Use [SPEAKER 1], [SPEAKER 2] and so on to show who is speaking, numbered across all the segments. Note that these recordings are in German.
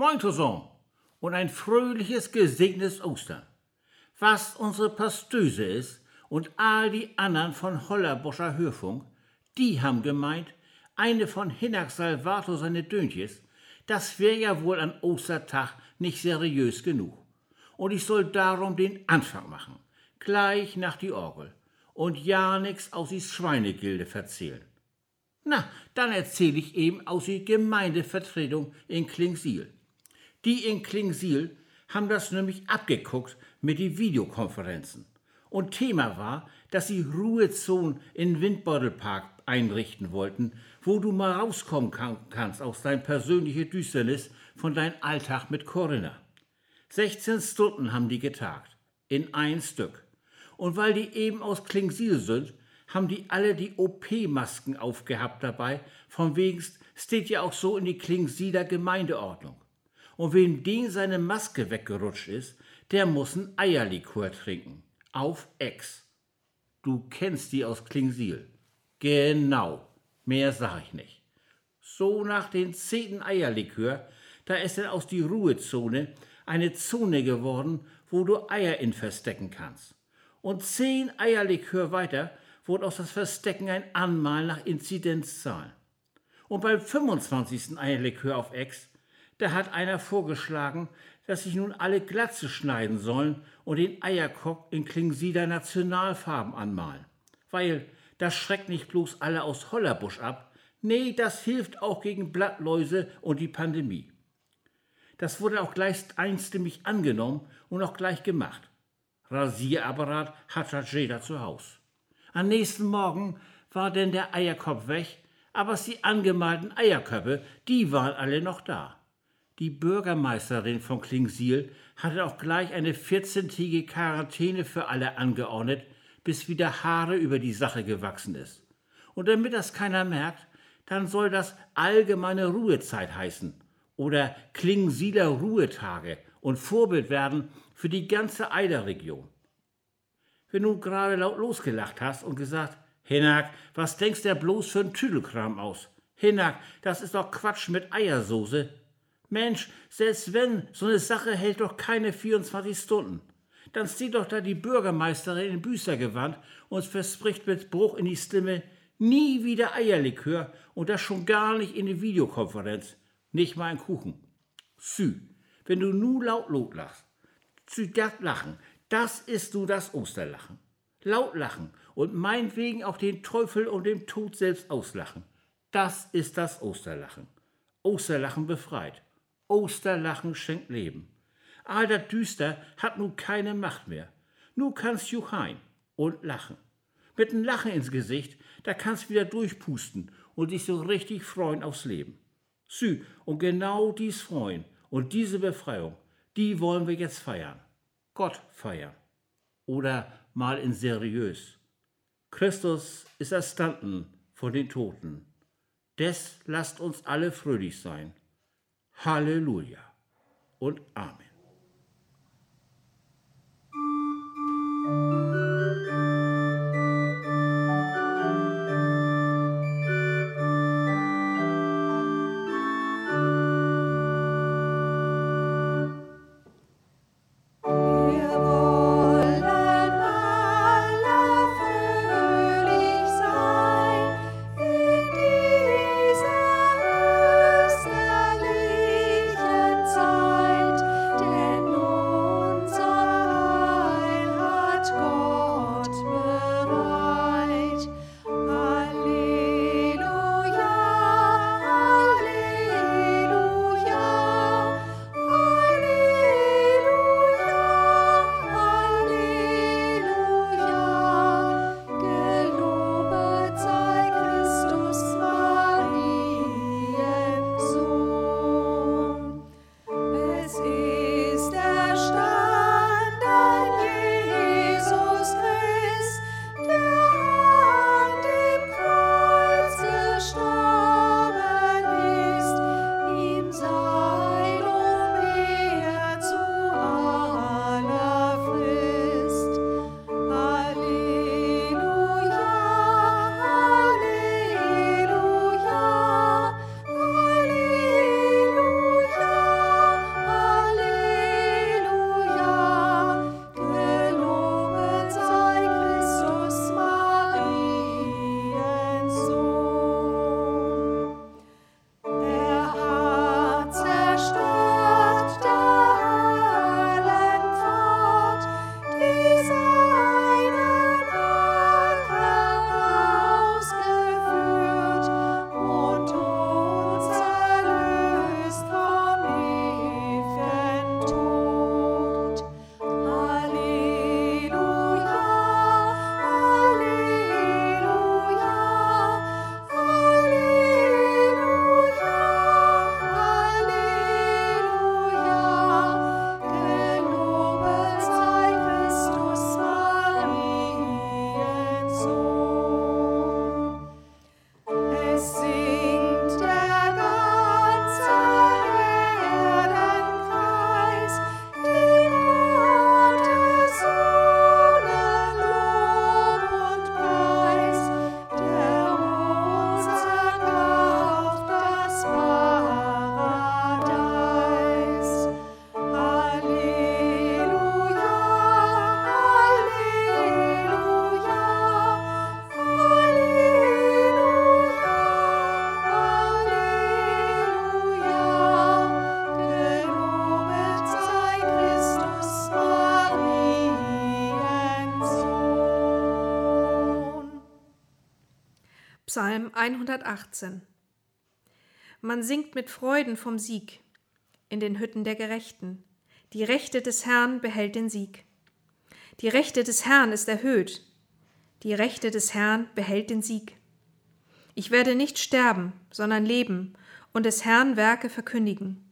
[SPEAKER 1] Moin zusammen und ein fröhliches, gesegnetes Ostern. Was unsere Pastöse ist und all die anderen von Hollerboscher Hörfunk, die haben gemeint, eine von Hinak Salvator seine Döntjes, das wär ja wohl an Ostertag nicht seriös genug. Und ich soll darum den Anfang machen, gleich nach die Orgel und ja nix aus die Schweinegilde verzählen. Na, dann erzähl ich eben aus die Gemeindevertretung in Klingsiel. Die in Klingsiel haben das nämlich abgeguckt mit den Videokonferenzen. Und Thema war, dass sie Ruhezonen in Windbeutelpark einrichten wollten, wo du mal rauskommen kann, kannst aus dein persönliche Düsternis von deinem Alltag mit Corinna. 16 Stunden haben die getagt. In ein Stück. Und weil die eben aus Klingsiel sind, haben die alle die OP-Masken aufgehabt dabei, von wegen steht ja auch so in die Klingsieler Gemeindeordnung. Und wem den seine Maske weggerutscht ist, der muss ein Eierlikör trinken. Auf Ex. Du kennst die aus Klingsiel. Genau. Mehr sag ich nicht. So nach den zehnten Eierlikör, da ist dann aus die Ruhezone eine Zone geworden, wo du Eier in verstecken kannst. Und zehn Eierlikör weiter wurde aus das Verstecken ein Anmal nach Inzidenzzahlen. Und beim 25. Eierlikör auf Ex da hat einer vorgeschlagen, dass sich nun alle Glatze schneiden sollen und den Eierkock in Klingsieder Nationalfarben anmalen. Weil das schreckt nicht bloß alle aus Hollerbusch ab, nee, das hilft auch gegen Blattläuse und die Pandemie. Das wurde auch gleich einstimmig angenommen und auch gleich gemacht. Rasierapparat hat jeder zu Haus. Am nächsten Morgen war denn der Eierkopf weg, aber die angemalten Eierköpfe, die waren alle noch da. Die Bürgermeisterin von Klingsiel hatte auch gleich eine 14-tägige Quarantäne für alle angeordnet, bis wieder Haare über die Sache gewachsen ist. Und damit das keiner merkt, dann soll das allgemeine Ruhezeit heißen oder Klingsieler Ruhetage und Vorbild werden für die ganze Eiderregion. Wenn du gerade laut losgelacht hast und gesagt, Hinak, was denkst du bloß für ein Tüdelkram aus? Hinak, das ist doch Quatsch mit Eiersoße. Mensch, selbst wenn, so eine Sache hält doch keine 24 Stunden. Dann steht doch da die Bürgermeisterin in Büßergewand und verspricht mit Bruch in die Stimme nie wieder Eierlikör und das schon gar nicht in die Videokonferenz. Nicht mal ein Kuchen. Sü, wenn du nu laut lachst, zu das Lachen, das ist du das Osterlachen. Laut lachen und meinetwegen auch den Teufel und den Tod selbst auslachen. Das ist das Osterlachen. Osterlachen befreit. Osterlachen schenkt Leben. All das Düster hat nun keine Macht mehr. Nu kannst du heim und lachen. Mit einem Lachen ins Gesicht, da kannst wieder durchpusten und dich so richtig freuen aufs Leben. Sü, und genau dies Freuen und diese Befreiung, die wollen wir jetzt feiern. Gott feiern. Oder mal in seriös. Christus ist erstanden von den Toten. Des lasst uns alle fröhlich sein. Halleluja und Amen.
[SPEAKER 2] Psalm 118 Man singt mit Freuden vom Sieg in den Hütten der Gerechten. Die Rechte des Herrn behält den Sieg. Die Rechte des Herrn ist erhöht. Die Rechte des Herrn behält den Sieg. Ich werde nicht sterben, sondern leben und des Herrn Werke verkündigen.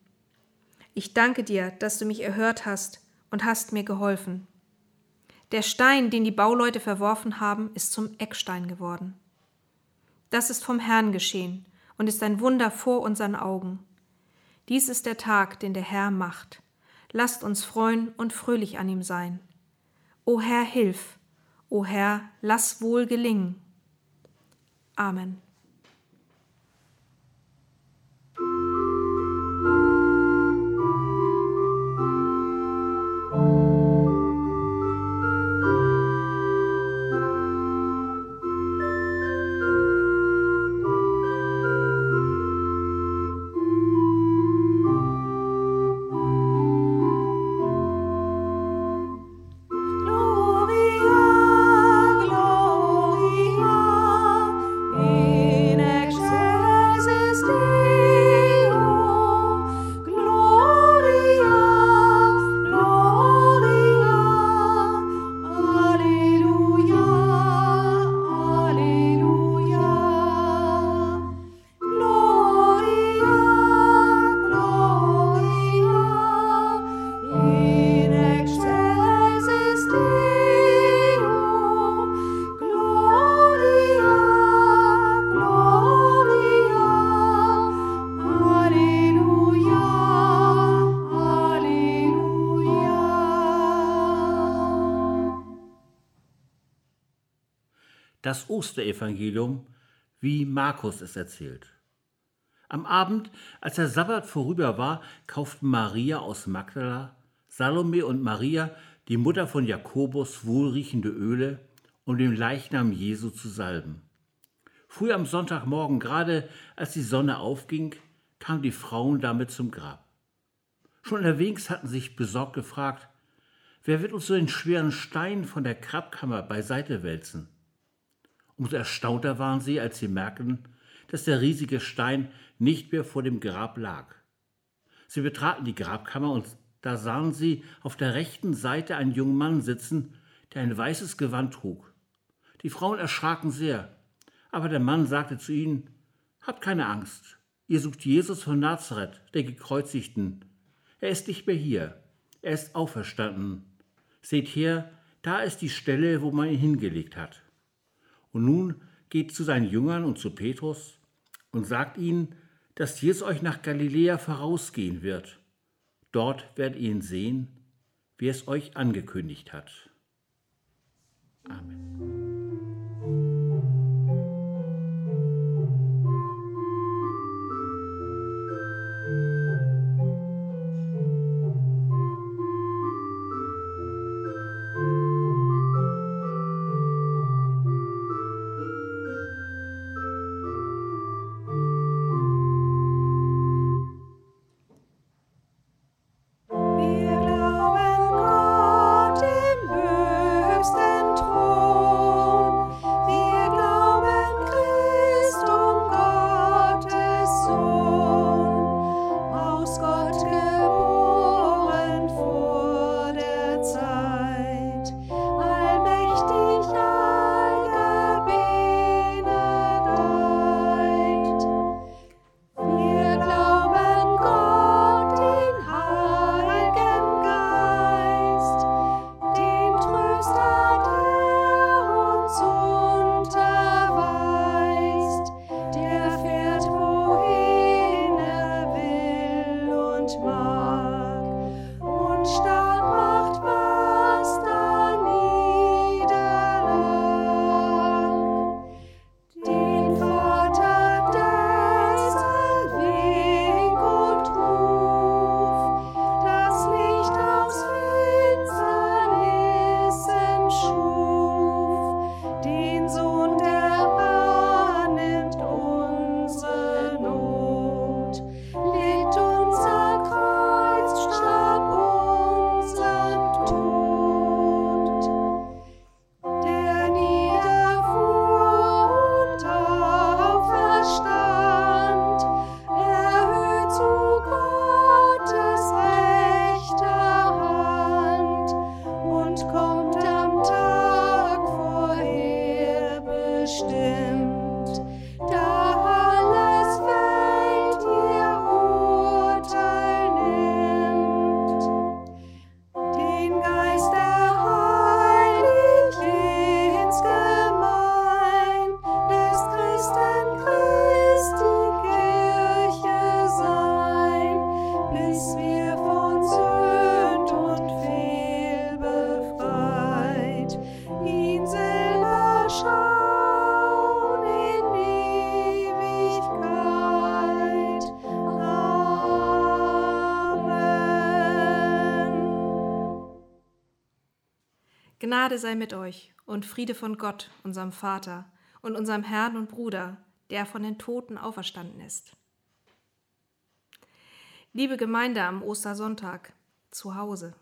[SPEAKER 2] Ich danke dir, dass du mich erhört hast und hast mir geholfen. Der Stein, den die Bauleute verworfen haben, ist zum Eckstein geworden. Das ist vom Herrn geschehen und ist ein Wunder vor unseren Augen. Dies ist der Tag, den der Herr macht. Lasst uns freuen und fröhlich an ihm sein. O Herr, hilf! O Herr, lass wohl gelingen. Amen.
[SPEAKER 1] Das Osterevangelium, wie Markus es erzählt. Am Abend, als der Sabbat vorüber war, kauften Maria aus Magdala, Salome und Maria, die Mutter von Jakobus, wohlriechende Öle, um den Leichnam Jesu zu salben. Früh am Sonntagmorgen, gerade als die Sonne aufging, kamen die Frauen damit zum Grab. Schon unterwegs hatten sich besorgt gefragt, wer wird uns so den schweren Stein von der Grabkammer beiseite wälzen? Umso erstaunter waren sie, als sie merkten, dass der riesige Stein nicht mehr vor dem Grab lag. Sie betraten die Grabkammer und da sahen sie auf der rechten Seite einen jungen Mann sitzen, der ein weißes Gewand trug. Die Frauen erschraken sehr, aber der Mann sagte zu ihnen, Habt keine Angst, ihr sucht Jesus von Nazareth, der Gekreuzigten. Er ist nicht mehr hier, er ist auferstanden. Seht her, da ist die Stelle, wo man ihn hingelegt hat. Und nun geht zu seinen Jüngern und zu Petrus und sagt ihnen, dass Jesus euch nach Galiläa vorausgehen wird. Dort werdet ihr ihn sehen, wie es euch angekündigt hat. Amen.
[SPEAKER 2] Gnade sei mit euch und Friede von Gott, unserem Vater und unserem Herrn und Bruder, der von den Toten auferstanden ist. Liebe Gemeinde am Ostersonntag zu Hause.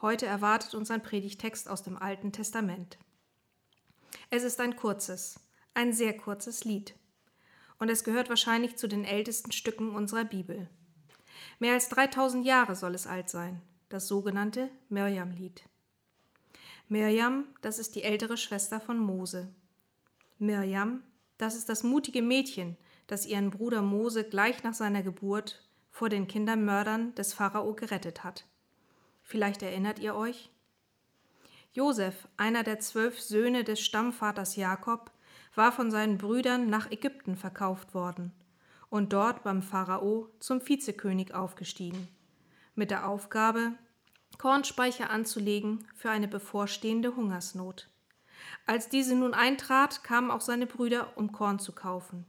[SPEAKER 2] Heute erwartet uns ein Predigtext aus dem Alten Testament. Es ist ein kurzes, ein sehr kurzes Lied. Und es gehört wahrscheinlich zu den ältesten Stücken unserer Bibel. Mehr als 3000 Jahre soll es alt sein, das sogenannte Mirjam-Lied. Mirjam, das ist die ältere Schwester von Mose. Mirjam, das ist das mutige Mädchen, das ihren Bruder Mose gleich nach seiner Geburt vor den Kindermördern des Pharao gerettet hat. Vielleicht erinnert ihr euch? Josef, einer der zwölf Söhne des Stammvaters Jakob, war von seinen Brüdern nach Ägypten verkauft worden und dort beim Pharao zum Vizekönig aufgestiegen, mit der Aufgabe, Kornspeicher anzulegen für eine bevorstehende Hungersnot. Als diese nun eintrat, kamen auch seine Brüder, um Korn zu kaufen.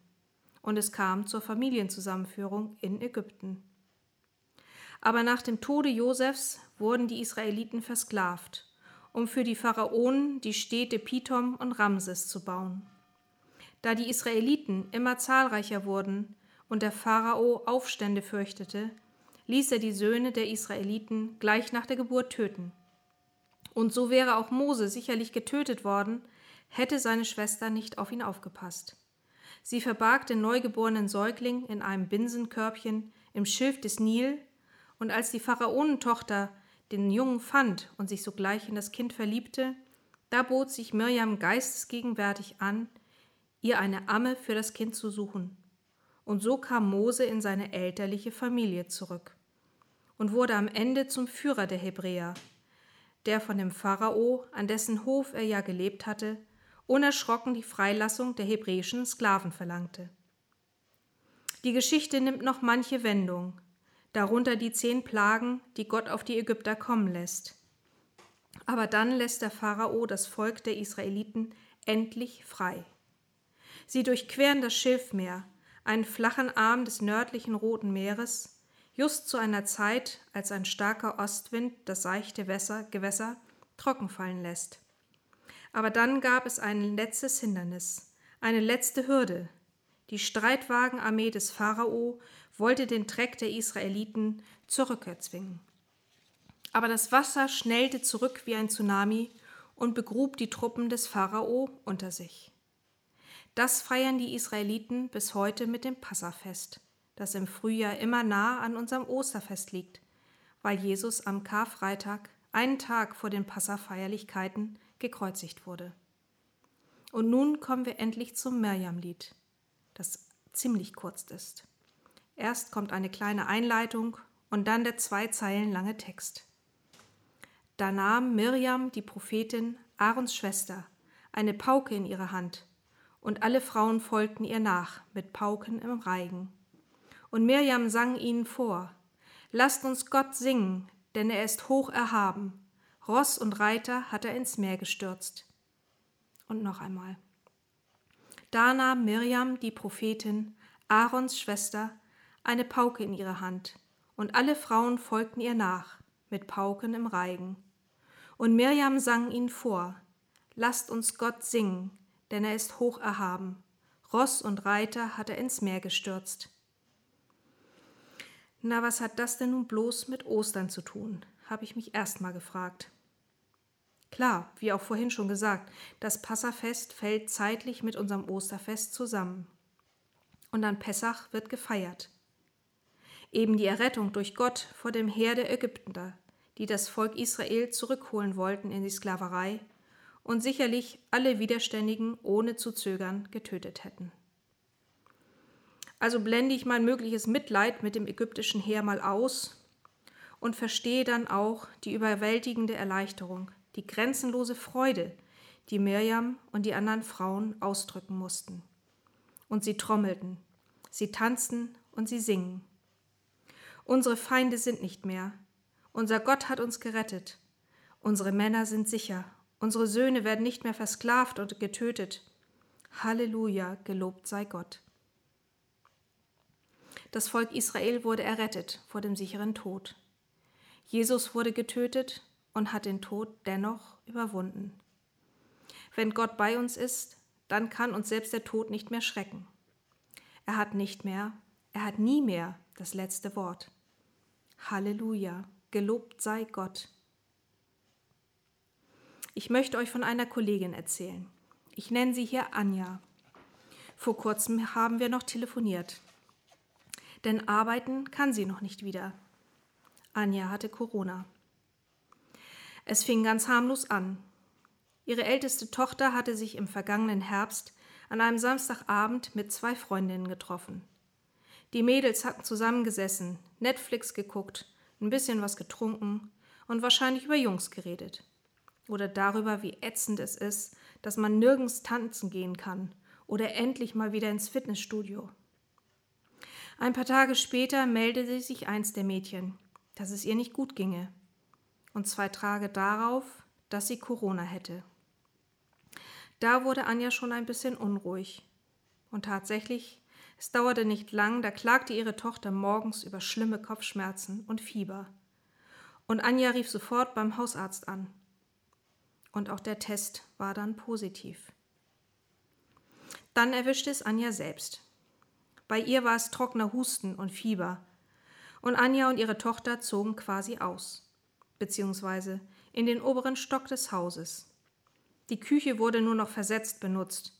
[SPEAKER 2] Und es kam zur Familienzusammenführung in Ägypten. Aber nach dem Tode Josefs wurden die Israeliten versklavt, um für die Pharaonen die Städte Pithom und Ramses zu bauen. Da die Israeliten immer zahlreicher wurden und der Pharao Aufstände fürchtete, ließ er die Söhne der Israeliten gleich nach der Geburt töten. Und so wäre auch Mose sicherlich getötet worden, hätte seine Schwester nicht auf ihn aufgepasst. Sie verbarg den neugeborenen Säugling in einem Binsenkörbchen im Schilf des Nil, und als die Pharaonentochter den Jungen fand und sich sogleich in das Kind verliebte, da bot sich Mirjam geistesgegenwärtig an, ihr eine Amme für das Kind zu suchen. Und so kam Mose in seine elterliche Familie zurück und wurde am Ende zum Führer der Hebräer, der von dem Pharao, an dessen Hof er ja gelebt hatte, unerschrocken die Freilassung der hebräischen Sklaven verlangte. Die Geschichte nimmt noch manche Wendung, darunter die zehn Plagen, die Gott auf die Ägypter kommen lässt. Aber dann lässt der Pharao das Volk der Israeliten endlich frei. Sie durchqueren das Schilfmeer, einen flachen Arm des nördlichen Roten Meeres, just zu einer Zeit, als ein starker Ostwind das seichte Wässer, Gewässer trocken fallen lässt. Aber dann gab es ein letztes Hindernis, eine letzte Hürde. Die Streitwagenarmee des Pharao wollte den Treck der Israeliten zur Rückkehr zwingen. Aber das Wasser schnellte zurück wie ein Tsunami und begrub die Truppen des Pharao unter sich. Das feiern die Israeliten bis heute mit dem Passafest, das im Frühjahr immer nah an unserem Osterfest liegt, weil Jesus am Karfreitag, einen Tag vor den Passafeierlichkeiten, gekreuzigt wurde. Und nun kommen wir endlich zum Mirjam-Lied, das ziemlich kurz ist. Erst kommt eine kleine Einleitung und dann der zwei Zeilen lange Text. Da nahm Mirjam, die Prophetin, Aarons Schwester, eine Pauke in ihre Hand und alle Frauen folgten ihr nach mit Pauken im Reigen. Und Mirjam sang ihnen vor: Lasst uns Gott singen, denn er ist hoch erhaben. Ross und Reiter hat er ins Meer gestürzt. Und noch einmal. Da nahm Mirjam, die Prophetin, Aarons Schwester, eine Pauke in ihre Hand, und alle Frauen folgten ihr nach, mit Pauken im Reigen. Und Mirjam sang ihnen vor: Lasst uns Gott singen, denn er ist hoch erhaben. Ross und Reiter hat er ins Meer gestürzt. Na, was hat das denn nun bloß mit Ostern zu tun? habe ich mich erst mal gefragt. Klar, wie auch vorhin schon gesagt, das Passafest fällt zeitlich mit unserem Osterfest zusammen. Und an Pessach wird gefeiert. Eben die Errettung durch Gott vor dem Heer der Ägypter, die das Volk Israel zurückholen wollten in die Sklaverei und sicherlich alle Widerständigen ohne zu zögern getötet hätten. Also blende ich mein mögliches Mitleid mit dem ägyptischen Heer mal aus und verstehe dann auch die überwältigende Erleichterung, die grenzenlose Freude, die Mirjam und die anderen Frauen ausdrücken mussten. Und sie trommelten, sie tanzten und sie singen. Unsere Feinde sind nicht mehr. Unser Gott hat uns gerettet. Unsere Männer sind sicher Unsere Söhne werden nicht mehr versklavt und getötet. Halleluja, gelobt sei Gott. Das Volk Israel wurde errettet vor dem sicheren Tod. Jesus wurde getötet und hat den Tod dennoch überwunden. Wenn Gott bei uns ist, dann kann uns selbst der Tod nicht mehr schrecken. Er hat nicht mehr, er hat nie mehr das letzte Wort. Halleluja, gelobt sei Gott. Ich möchte euch von einer Kollegin erzählen. Ich nenne sie hier Anja. Vor kurzem haben wir noch telefoniert. Denn arbeiten kann sie noch nicht wieder. Anja hatte Corona. Es fing ganz harmlos an. Ihre älteste Tochter hatte sich im vergangenen Herbst an einem Samstagabend mit zwei Freundinnen getroffen. Die Mädels hatten zusammengesessen, Netflix geguckt, ein bisschen was getrunken und wahrscheinlich über Jungs geredet. Oder darüber, wie ätzend es ist, dass man nirgends tanzen gehen kann oder endlich mal wieder ins Fitnessstudio. Ein paar Tage später meldete sich eins der Mädchen, dass es ihr nicht gut ginge. Und zwei Tage darauf, dass sie Corona hätte. Da wurde Anja schon ein bisschen unruhig. Und tatsächlich, es dauerte nicht lang, da klagte ihre Tochter morgens über schlimme Kopfschmerzen und Fieber. Und Anja rief sofort beim Hausarzt an. Und auch der Test war dann positiv. Dann erwischte es Anja selbst. Bei ihr war es trockener Husten und Fieber. Und Anja und ihre Tochter zogen quasi aus, beziehungsweise in den oberen Stock des Hauses. Die Küche wurde nur noch versetzt benutzt,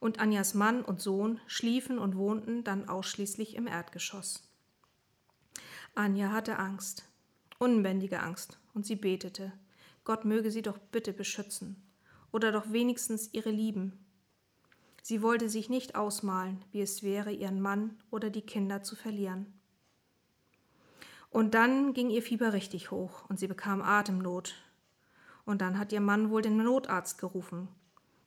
[SPEAKER 2] und Anjas Mann und Sohn schliefen und wohnten dann ausschließlich im Erdgeschoss. Anja hatte Angst, unbändige Angst, und sie betete, Gott möge sie doch bitte beschützen, oder doch wenigstens ihre Lieben. Sie wollte sich nicht ausmalen, wie es wäre, ihren Mann oder die Kinder zu verlieren. Und dann ging ihr Fieber richtig hoch und sie bekam Atemnot und dann hat ihr Mann wohl den Notarzt gerufen,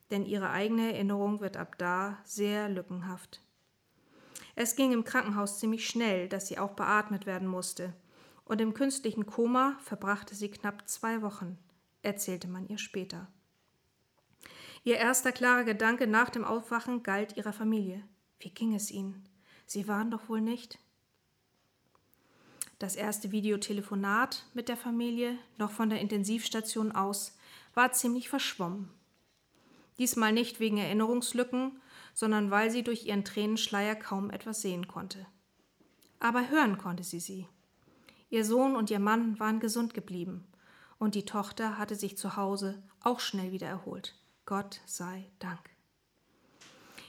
[SPEAKER 2] denn ihre eigene Erinnerung wird ab da sehr lückenhaft. Es ging im Krankenhaus ziemlich schnell, dass sie auch beatmet werden musste, und im künstlichen Koma verbrachte sie knapp zwei Wochen, erzählte man ihr später. Ihr erster klarer Gedanke nach dem Aufwachen galt ihrer Familie. Wie ging es ihnen? Sie waren doch wohl nicht? Das erste Videotelefonat mit der Familie, noch von der Intensivstation aus, war ziemlich verschwommen. Diesmal nicht wegen Erinnerungslücken, sondern weil sie durch ihren Tränenschleier kaum etwas sehen konnte. Aber hören konnte sie sie. Ihr Sohn und ihr Mann waren gesund geblieben, und die Tochter hatte sich zu Hause auch schnell wieder erholt. Gott sei Dank.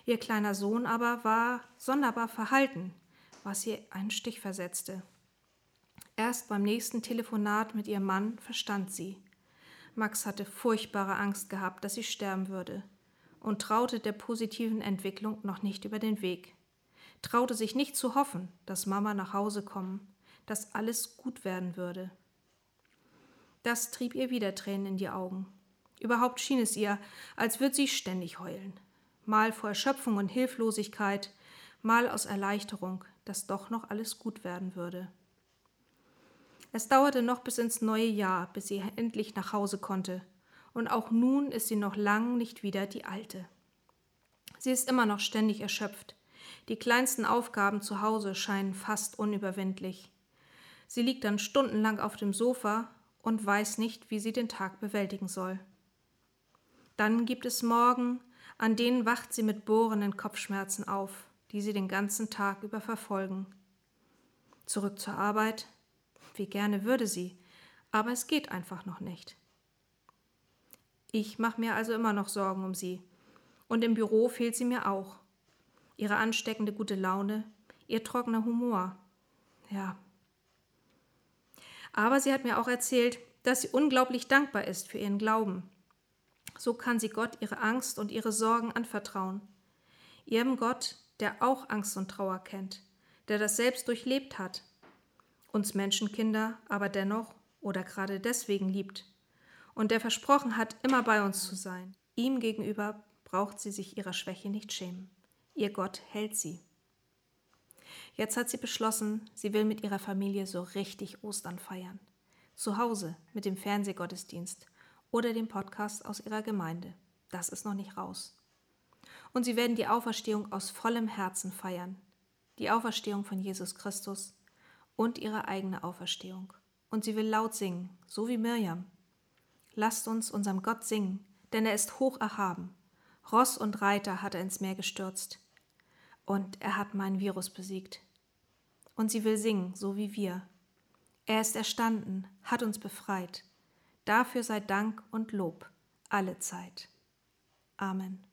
[SPEAKER 2] Ihr kleiner Sohn aber war sonderbar verhalten, was ihr einen Stich versetzte. Erst beim nächsten Telefonat mit ihrem Mann verstand sie. Max hatte furchtbare Angst gehabt, dass sie sterben würde und traute der positiven Entwicklung noch nicht über den Weg. Traute sich nicht zu hoffen, dass Mama nach Hause kommen, dass alles gut werden würde. Das trieb ihr wieder Tränen in die Augen. Überhaupt schien es ihr, als würde sie ständig heulen. Mal vor Erschöpfung und Hilflosigkeit, mal aus Erleichterung, dass doch noch alles gut werden würde. Es dauerte noch bis ins neue Jahr, bis sie endlich nach Hause konnte, und auch nun ist sie noch lang nicht wieder die alte. Sie ist immer noch ständig erschöpft. Die kleinsten Aufgaben zu Hause scheinen fast unüberwindlich. Sie liegt dann stundenlang auf dem Sofa und weiß nicht, wie sie den Tag bewältigen soll. Dann gibt es Morgen, an denen wacht sie mit bohrenden Kopfschmerzen auf, die sie den ganzen Tag über verfolgen. Zurück zur Arbeit, wie gerne würde sie, aber es geht einfach noch nicht. Ich mache mir also immer noch Sorgen um sie. Und im Büro fehlt sie mir auch. Ihre ansteckende gute Laune, ihr trockener Humor. Ja. Aber sie hat mir auch erzählt, dass sie unglaublich dankbar ist für ihren Glauben. So kann sie Gott ihre Angst und ihre Sorgen anvertrauen. Ihrem Gott, der auch Angst und Trauer kennt, der das selbst durchlebt hat uns Menschenkinder aber dennoch oder gerade deswegen liebt und der versprochen hat, immer bei uns zu sein. Ihm gegenüber braucht sie sich ihrer Schwäche nicht schämen. Ihr Gott hält sie. Jetzt hat sie beschlossen, sie will mit ihrer Familie so richtig Ostern feiern. Zu Hause mit dem Fernsehgottesdienst oder dem Podcast aus ihrer Gemeinde. Das ist noch nicht raus. Und sie werden die Auferstehung aus vollem Herzen feiern. Die Auferstehung von Jesus Christus und ihre eigene Auferstehung. Und sie will laut singen, so wie Mirjam. lasst uns unserem Gott singen, denn er ist hoch erhaben. Ross und Reiter hat er ins Meer gestürzt. Und er hat meinen Virus besiegt. Und sie will singen, so wie wir. Er ist erstanden, hat uns befreit. Dafür sei Dank und Lob alle Zeit. Amen.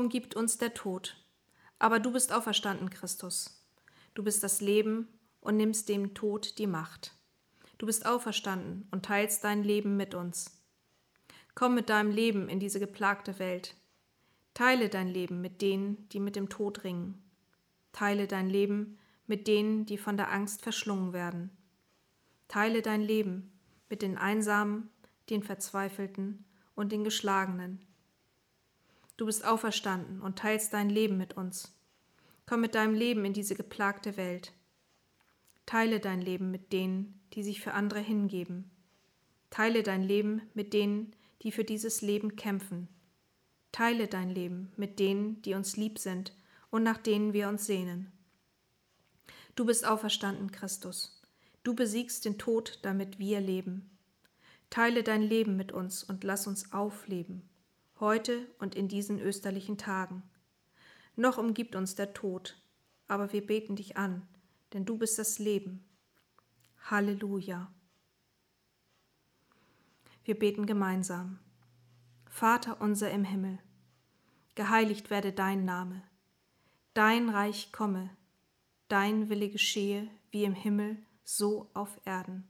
[SPEAKER 2] Noch umgibt uns der Tod. Aber du bist auferstanden, Christus. Du bist das Leben und nimmst dem Tod die Macht. Du bist auferstanden und teilst dein Leben mit uns. Komm mit deinem Leben in diese geplagte Welt. Teile dein Leben mit denen, die mit dem Tod ringen. Teile dein Leben mit denen, die von der Angst verschlungen werden. Teile dein Leben mit den Einsamen, den Verzweifelten und den Geschlagenen. Du bist auferstanden und teilst dein Leben mit uns. Komm mit deinem Leben in diese geplagte Welt. Teile dein Leben mit denen, die sich für andere hingeben. Teile dein Leben mit denen, die für dieses Leben kämpfen. Teile dein Leben mit denen, die uns lieb sind und nach denen wir uns sehnen. Du bist auferstanden, Christus. Du besiegst den Tod, damit wir leben. Teile dein Leben mit uns und lass uns aufleben, heute und in diesen österlichen Tagen. Noch umgibt uns der Tod, aber wir beten dich an, denn du bist das Leben. Halleluja. Wir beten gemeinsam. Vater unser im Himmel, geheiligt werde dein Name, dein Reich komme, dein Wille geschehe wie im Himmel, so auf Erden.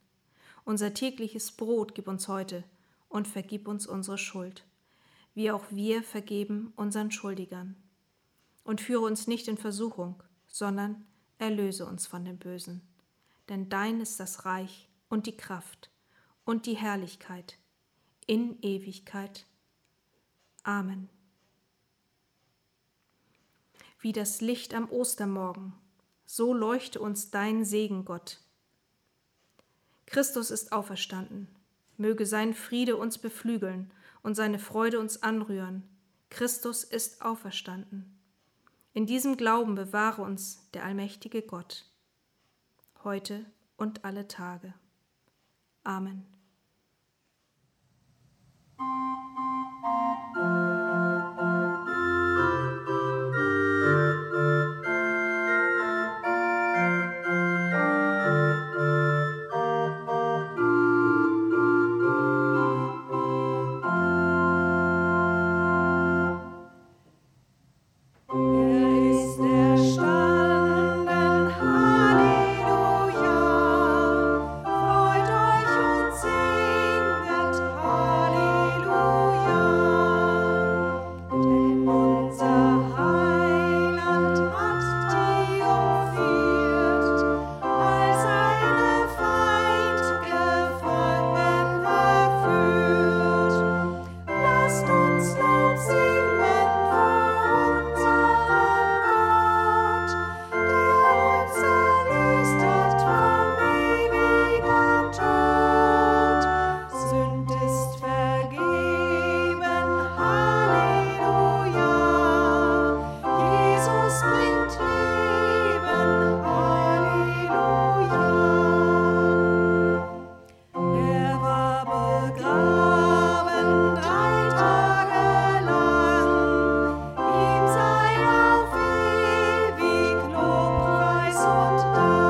[SPEAKER 2] Unser tägliches Brot gib uns heute und vergib uns unsere Schuld, wie auch wir vergeben unseren Schuldigern. Und führe uns nicht in Versuchung, sondern erlöse uns von dem Bösen. Denn dein ist das Reich und die Kraft und die Herrlichkeit in Ewigkeit. Amen. Wie das Licht am Ostermorgen, so leuchte uns dein Segen, Gott. Christus ist auferstanden. Möge sein Friede uns beflügeln und seine Freude uns anrühren. Christus ist auferstanden. In diesem Glauben bewahre uns der allmächtige Gott, heute und alle Tage. Amen. want to do.